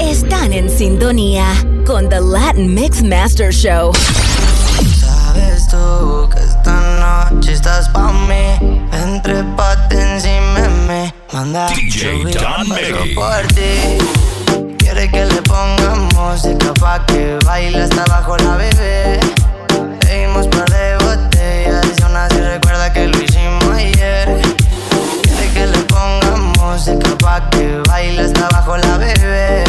Están en sintonía con The Latin Mix Master Show. Sabes tú que esta noche estás pa' mí. Entre pate encima mí. Manda DJ Don por ti. Quiere que le pongamos música pa' que baile hasta abajo la bebé. Bebimos par de botellas y aún así recuerda que lo hicimos ayer. Quiere que le pongamos música pa' que baile abajo la bebé.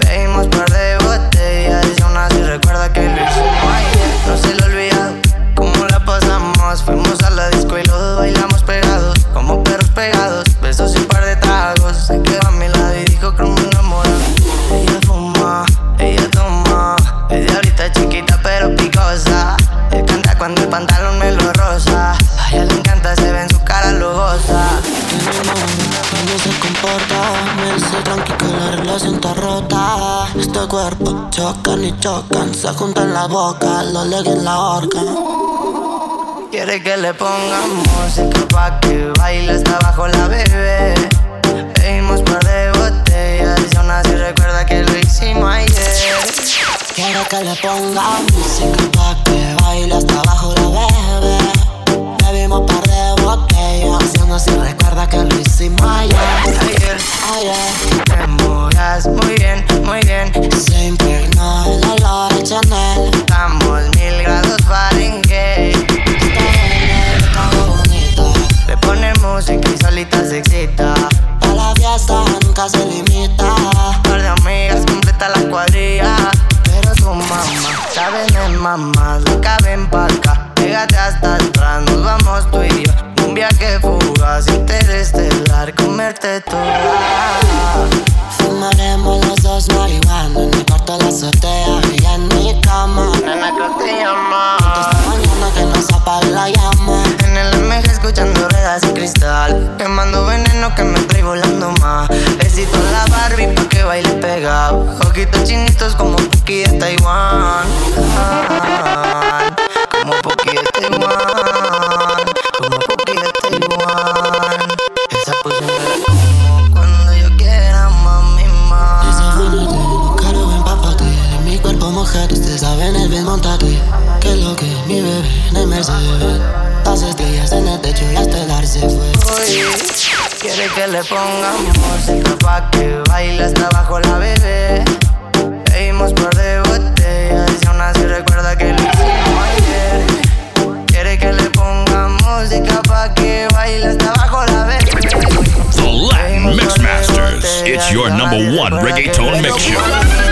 Bebimos par de botellas y aún así recuerda que lo hicimos ayer. No se lo olvidado cómo la pasamos. Fuimos a la disco y los dos bailamos pegados, como perros pegados. Besos y un par de tragos. Se quedó a mi lado y dijo que me enamoró. Ella fuma, ella toma. Es de ahorita chiquita pero picosa. Él canta cuando el pantalón me dice tranqui que la relación está rota. Este cuerpo chocan y chocan, se juntan la boca, los legs en la horca. Quiere que le pongamos música pa' que baile hasta abajo la bebé. Bebimos par de botellas y aún así recuerda que lo hicimos ayer. Quiero que le ponga música pa' que baile hasta abajo la bebé. Bebimos par botellas, y recuerda que lo hicimos ayer. Ayer Ayer. te moras muy bien, muy bien. Se impregnó el olor a Chanel. Estamos mil grados Fahrenheit. Está buena, bonita. Le pone música y solita se excita. Pa' la fiesta nunca se limita. Par de amigas completa la cuadrilla. Pero tu mamá, saben de mamás, nunca ven pa' acá. Pégate hasta atrás, nos vamos tú y yo. Un viaje fugaz, interestelar, It's your number one reggaeton mix show.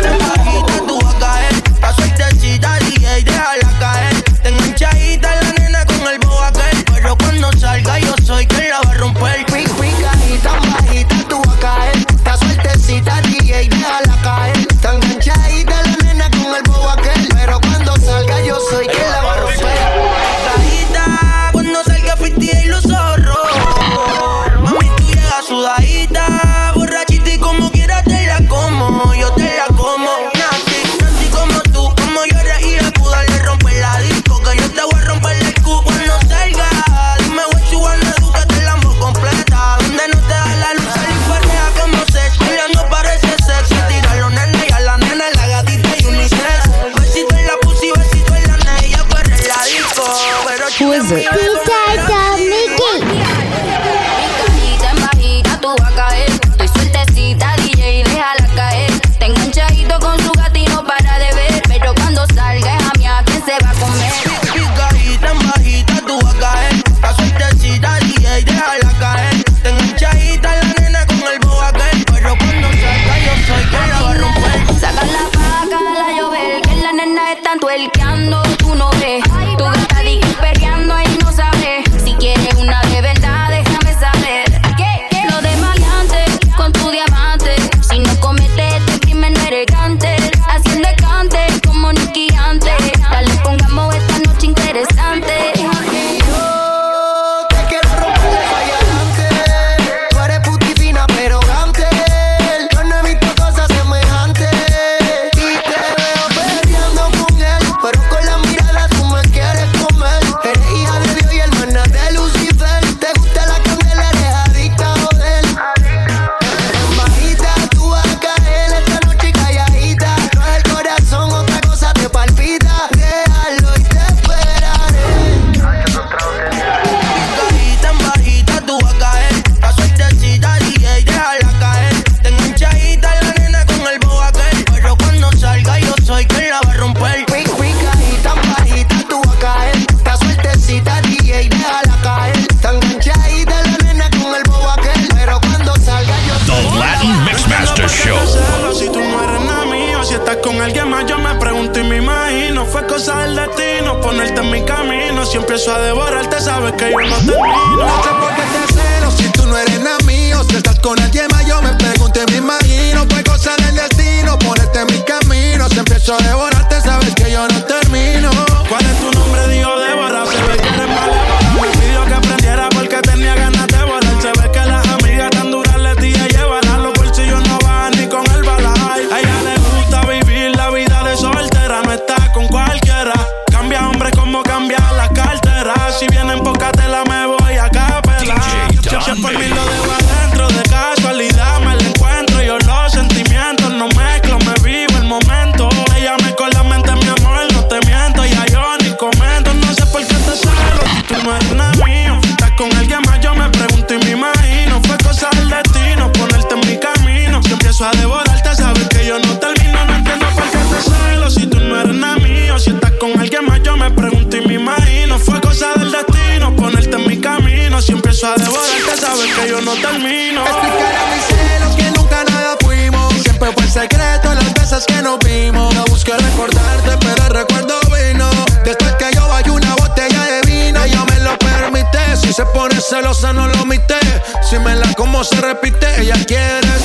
celosa no lo omité. Si me la como se repite, ella quiere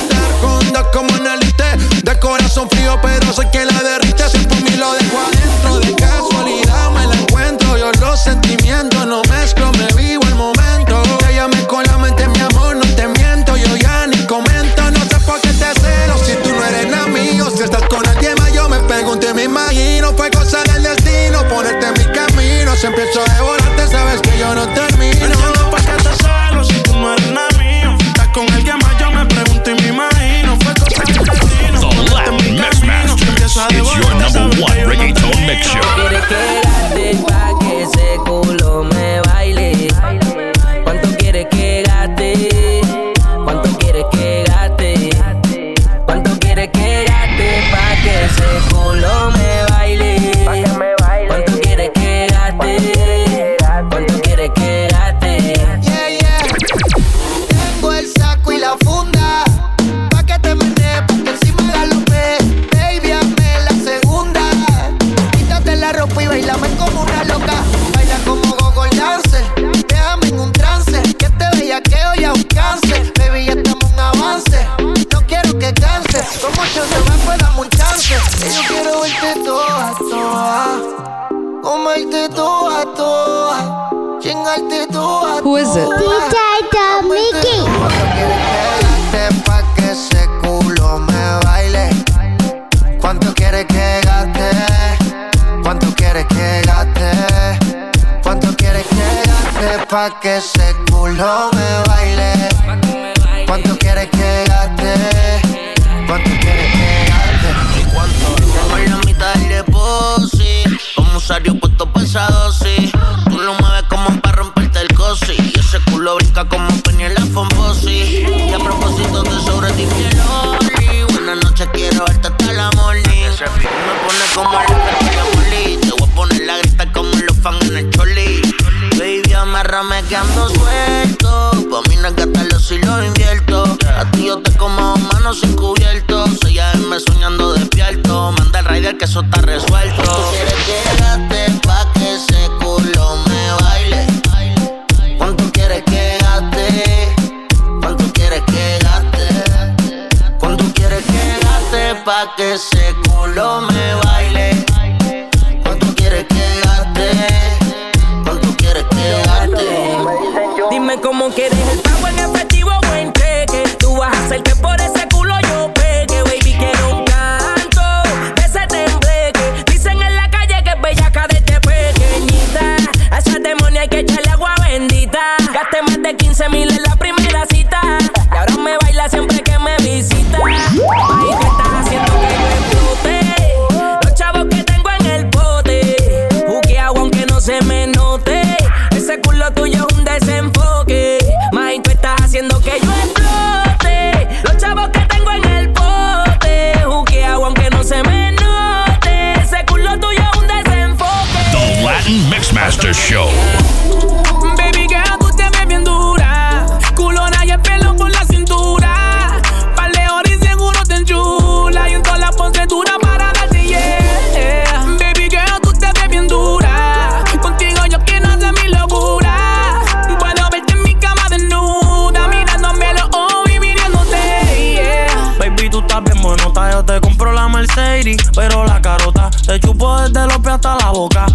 te compro la Mercedes, pero la carota te chupo desde los pies hasta la boca.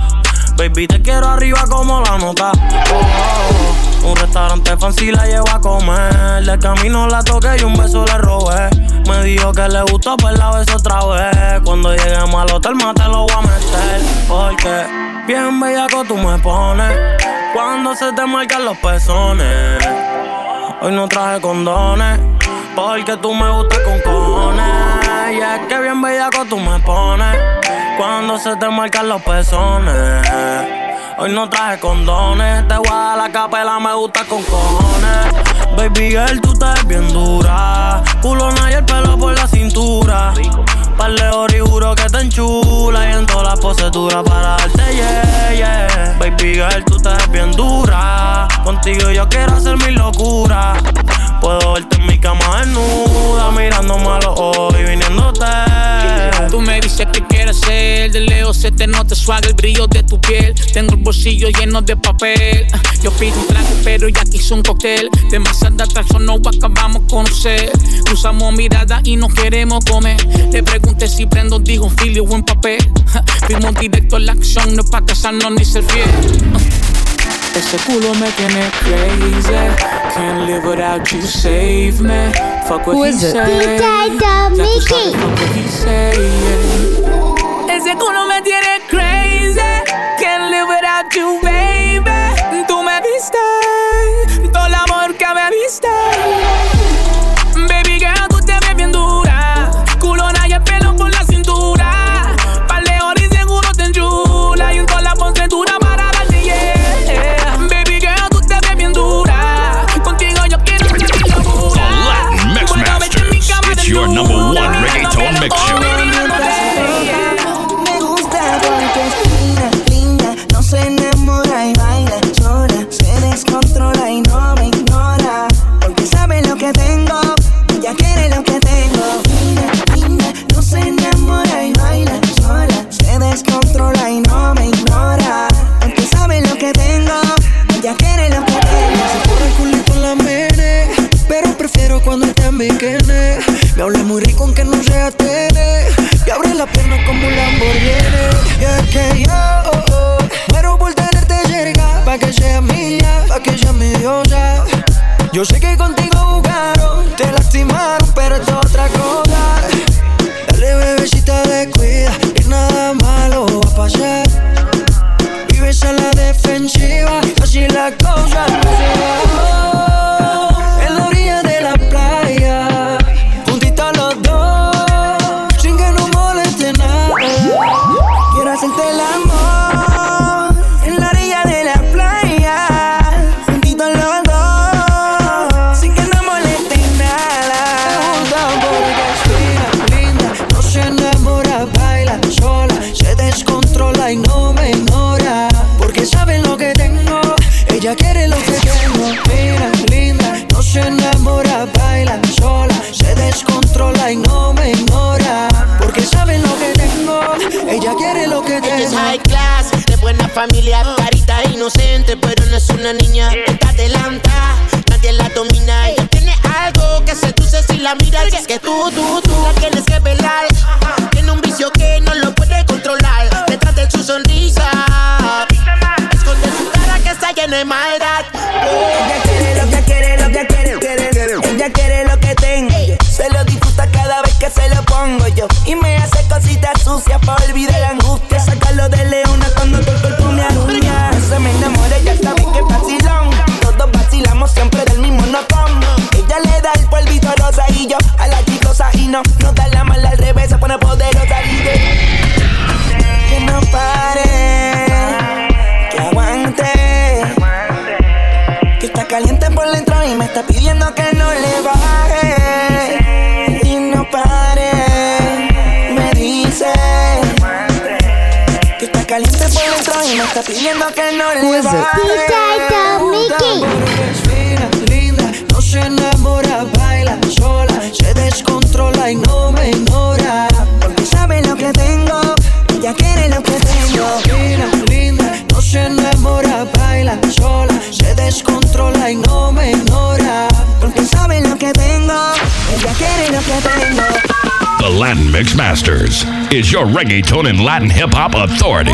Baby, te quiero arriba como la nota. Oh, un restaurante fancy la llevo a comer. De camino la toqué y un beso le robé. Me dijo que le gustó, pues la beso otra vez. Cuando lleguemos al hotel, más te lo voy a meter. Porque bien bella bellaco tú me pones. Cuando se te marcan los pezones. Hoy no traje condones. Porque tú me gustas con cojones que bien bella bellaco tú me pones. Cuando se te marcan los pezones. Hoy no traje condones, te voy a la capela, me gusta con cojones. Baby girl, tú estás bien dura. Culona y el pelo por la cintura. Parle ori, juro que te enchula. Y en todas las poseturas para darte yeah, yeah. Baby girl, tú estás bien dura. Contigo yo quiero hacer mi locura. Puedo verte en mi cama desnuda, mirándome se te nota suave el brillo de tu piel. Tengo el bolsillo lleno de papel. Yo pido un trago, pero ya quiso un cóctel. Demasiada atracción, no acabamos con sed. Cruzamos mirada y nos queremos comer. Le pregunté si prendo, dijo Philly, buen papel. Vimos directo a la acción, no es pa' casarnos ni ser fiel. Ese culo me tiene crazy. Can't live without you, save me. Fuck what Who is he it? Say. Mickey. Fuck what he. Ese culo me tiene crazy. Can't live without you, baby. The Latin Mix Masters is your reggaeton and Latin hip hop authority.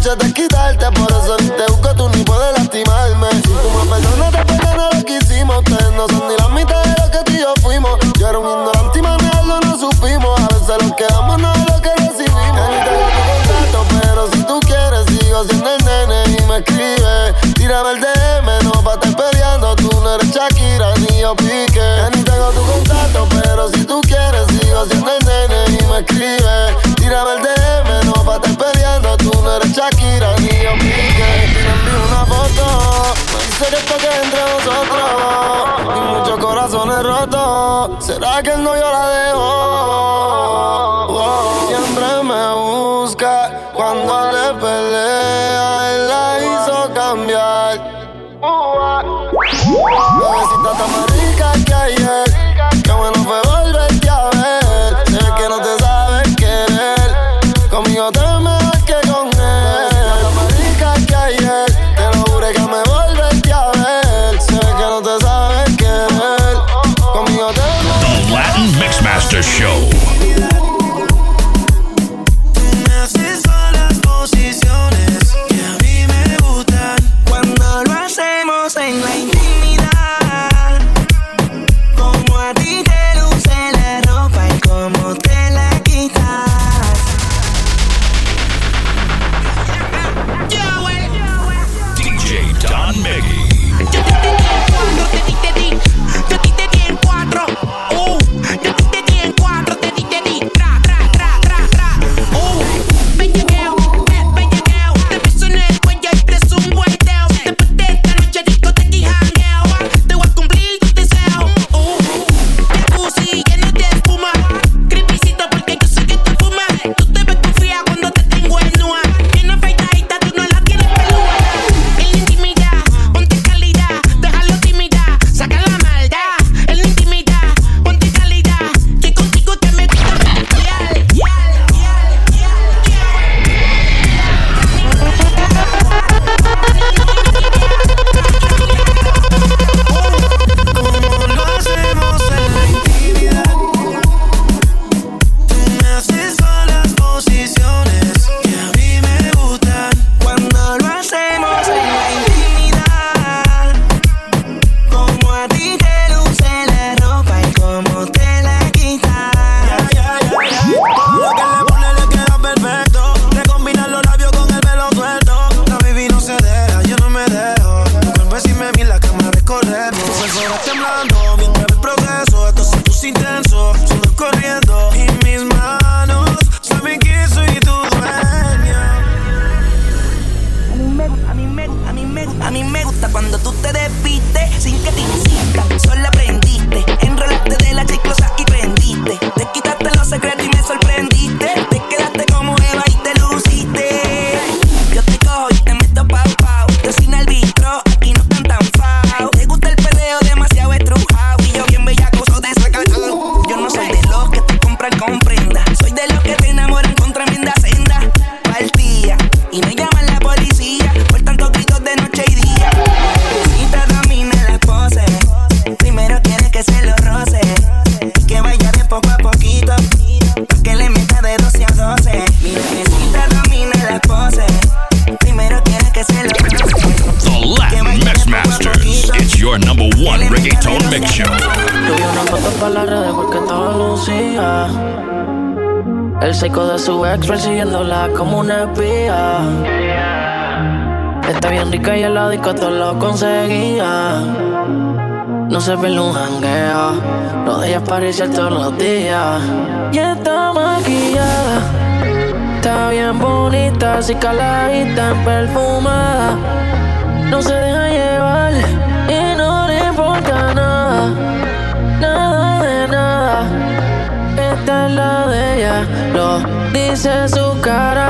hecho de quitarte, por eso ni te busco, tú ni puedes lastimarme. Si tú me perdonas, te perdonas lo que hicimos. Ustedes no son ni la mitad de lo que tú y yo fuimos. Yo era un ignorante y manejarlo no supimos. A veces lo que damos no es lo que recibimos. Ya ni tengo tu contacto, pero si tú quieres, sigo siendo el nene y me escribe. Tírame el DM, no pa' estar peleando. Tú no eres Shakira ni yo pique. Ya ni tengo tu contacto, pero si tú quieres, sigo siendo el nene y me escribe. Tírame el DM, no pa' estar peleando. Tú no eres Shakira ni yo Piqué. Me envío una foto, me dice que esto que entre nosotros. Y muchos corazones rotos. ¿Será que no yo la dejo? Siempre me busca cuando le pelea. Él la hizo cambiar. Bebecita tan marica que ayer. y me llama seco de su ex persiguiéndola como una espía. Está bien rica y el la disco todo lo conseguía. No se pierde un jangueo, no dejas parecer todos los días. Y está maquillada, está bien bonita, así caladita, perfumada. No se la de ella. Lo dice su cara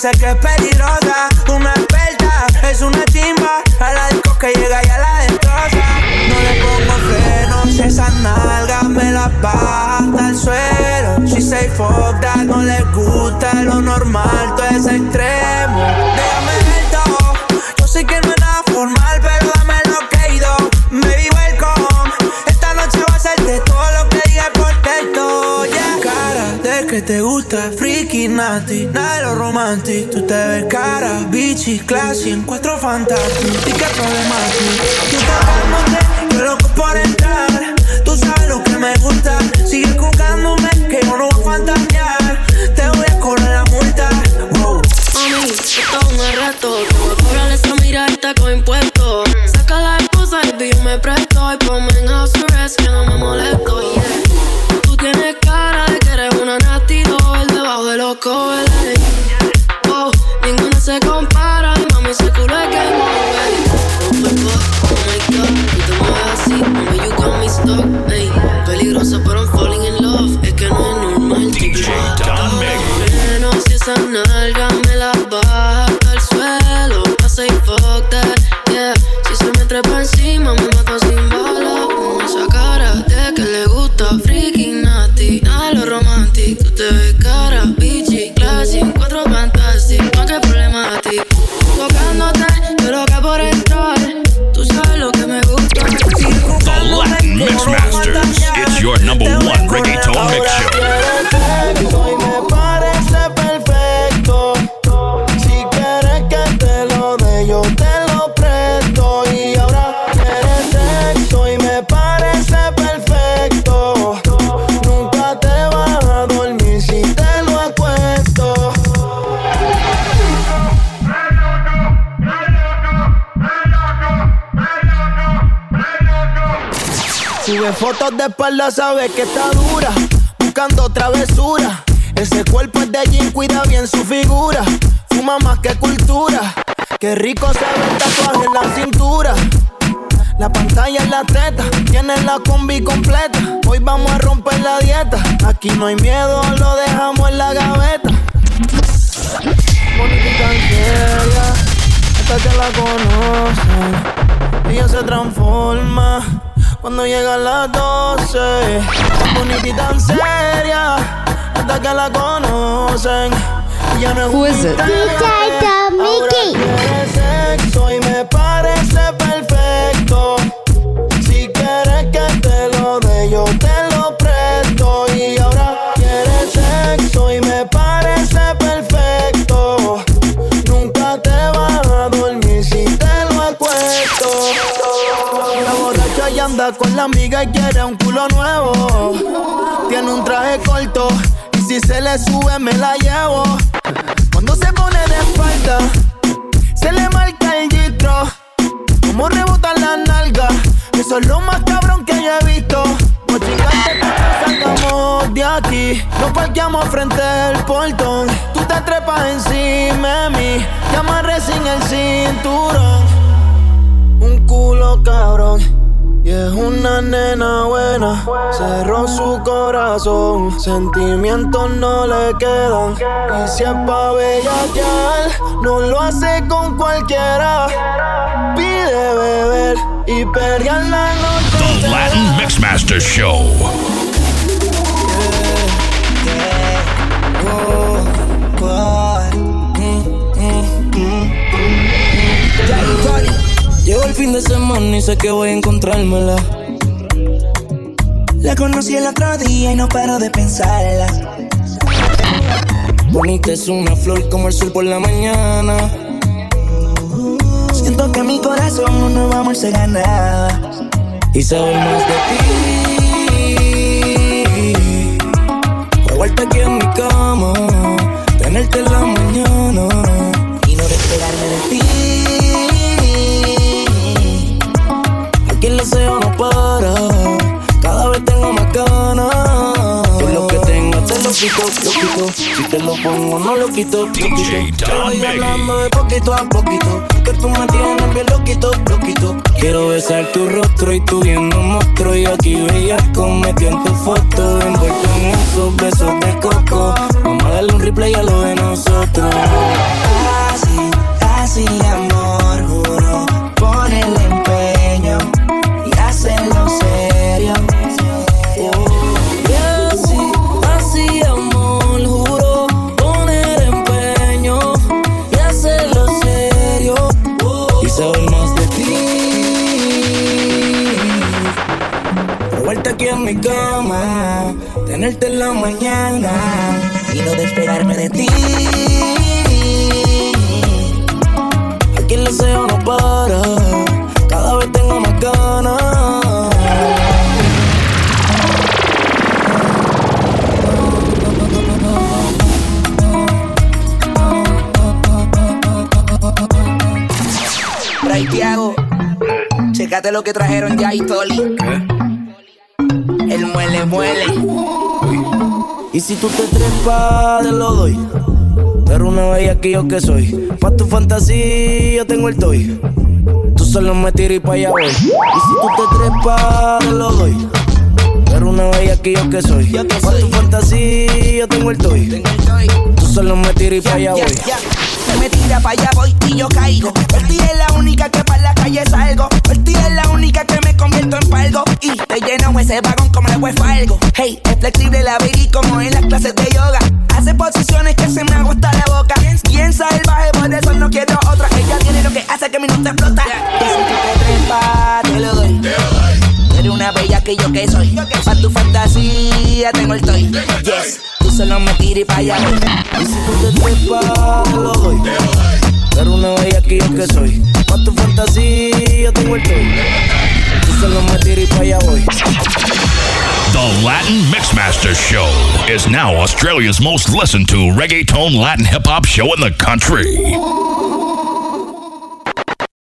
dice que es peligrosa, una experta, es una timba, a la disco que llega y a la destroza. No le pongo frenos, esas nalgas me las baja hasta el suelo. She say fuck no le gusta lo normal, todo es extremo. te gusta, friki, nati, nada de lo romantic. Tú te ves cara, bichi, classy, en cuatro fantásticos. ¿Y qué problemática? Tú pagándote, yo loco por entrar. Tú sabes lo que me gusta, sigue jugándome, que yo no voy a fantasear. Te voy a correr la multa. Wow. Mami, esto un arresto. Tú me esa mirada con impuestos. Saca la esposa y yo me presto. Y ponme en house arrest, que no me molesto. Yeah. Tú tienes que loco. De espalda, sabe que está dura. Buscando travesura. Ese cuerpo es de jean, cuida bien su figura. Fuma más que cultura. Qué rico se ve el tatuaje en la cintura. La pantalla en la teta, tienen la combi completa. Hoy vamos a romper la dieta. Aquí no hay miedo, lo dejamos en la gaveta. Que la conocen. Ella se transforma cuando llega a las 12. Bonita y tan seria, hasta que la conocen. Ya no es Who un is it? misterio. DJ Ahora Mickey. quiere sexo y me parece perfecto. Con la amiga y quiere un culo nuevo. Tiene un traje corto y si se le sube me la llevo. Cuando se pone de espalda, se le marca el gistro. Como rebotan las nalgas, eso es lo más cabrón que yo he visto. Te sacamos de aquí. Nos parqueamos frente al portón. Tú te trepas encima de mí, te amarré sin el cinturón. Un culo cabrón. Y es una nena buena, cerró su corazón, sentimientos no le quedan. Y si es pa' bellaquear, no lo hace con cualquiera. Pide beber y perrear la noche. The Latin Mixmaster Show. Fin de semana y sé que voy a encontrármela. La conocí el otro día y no paro de pensarla. Bonita es una flor como el sol por la mañana. Siento que mi corazón un nuevo amor se gana. Y saber más de ti. Revuelta aquí en mi cama. Tenerte en la mañana. Para. Cada vez tengo más ganas. Todo lo que tengo te lo quito, lo quito. Si te lo pongo, no lo quito, lo quito. Te voy hablando de poquito a poquito. Que tú me tienes bien loquito, loquito. Quiero besar tu rostro y tú viendo un monstruo. Y aquí veías metido en tu foto. Envuelto en esos besos de coco. Vamos a darle un replay a lo de nosotros. Así, así, amor, tú te trepas, te lo doy. Pero una vez aquí yo que soy. Pa' tu fantasía, yo tengo el toy. Tú solo me tiras y pa' allá voy. Y si tú te trepas, te lo doy. Pero una vez aquí yo que soy. Pa' tu fantasía, yo tengo el toy. Tú solo me tiras y pa' allá voy. Se me tira para allá voy y yo caigo. Por es la única que para la calle salgo. Por es la única que me convierto en palgo. Y te lleno ese vagón como el agua falgo. Hey, es flexible la baby como en las clases de yoga. Hace posiciones que se me agota la boca. Bien salvaje, por eso no quiero otra. Ella tiene lo que hace que mi no te explota. Y si tú te te lo doy. Eres una bella que yo que soy. Pa' tu fantasía tengo el toy. Yes, tú solo me pa' allá. Y si tú te trepas, lo doy. Una vez aquí yo que soy. Pa' tu fantasía, tengo el toy. Tú solo me pa' allá voy. The Latin Mixmaster Show is now Australia's most listened to reggaeton Latin hip hop show in the country.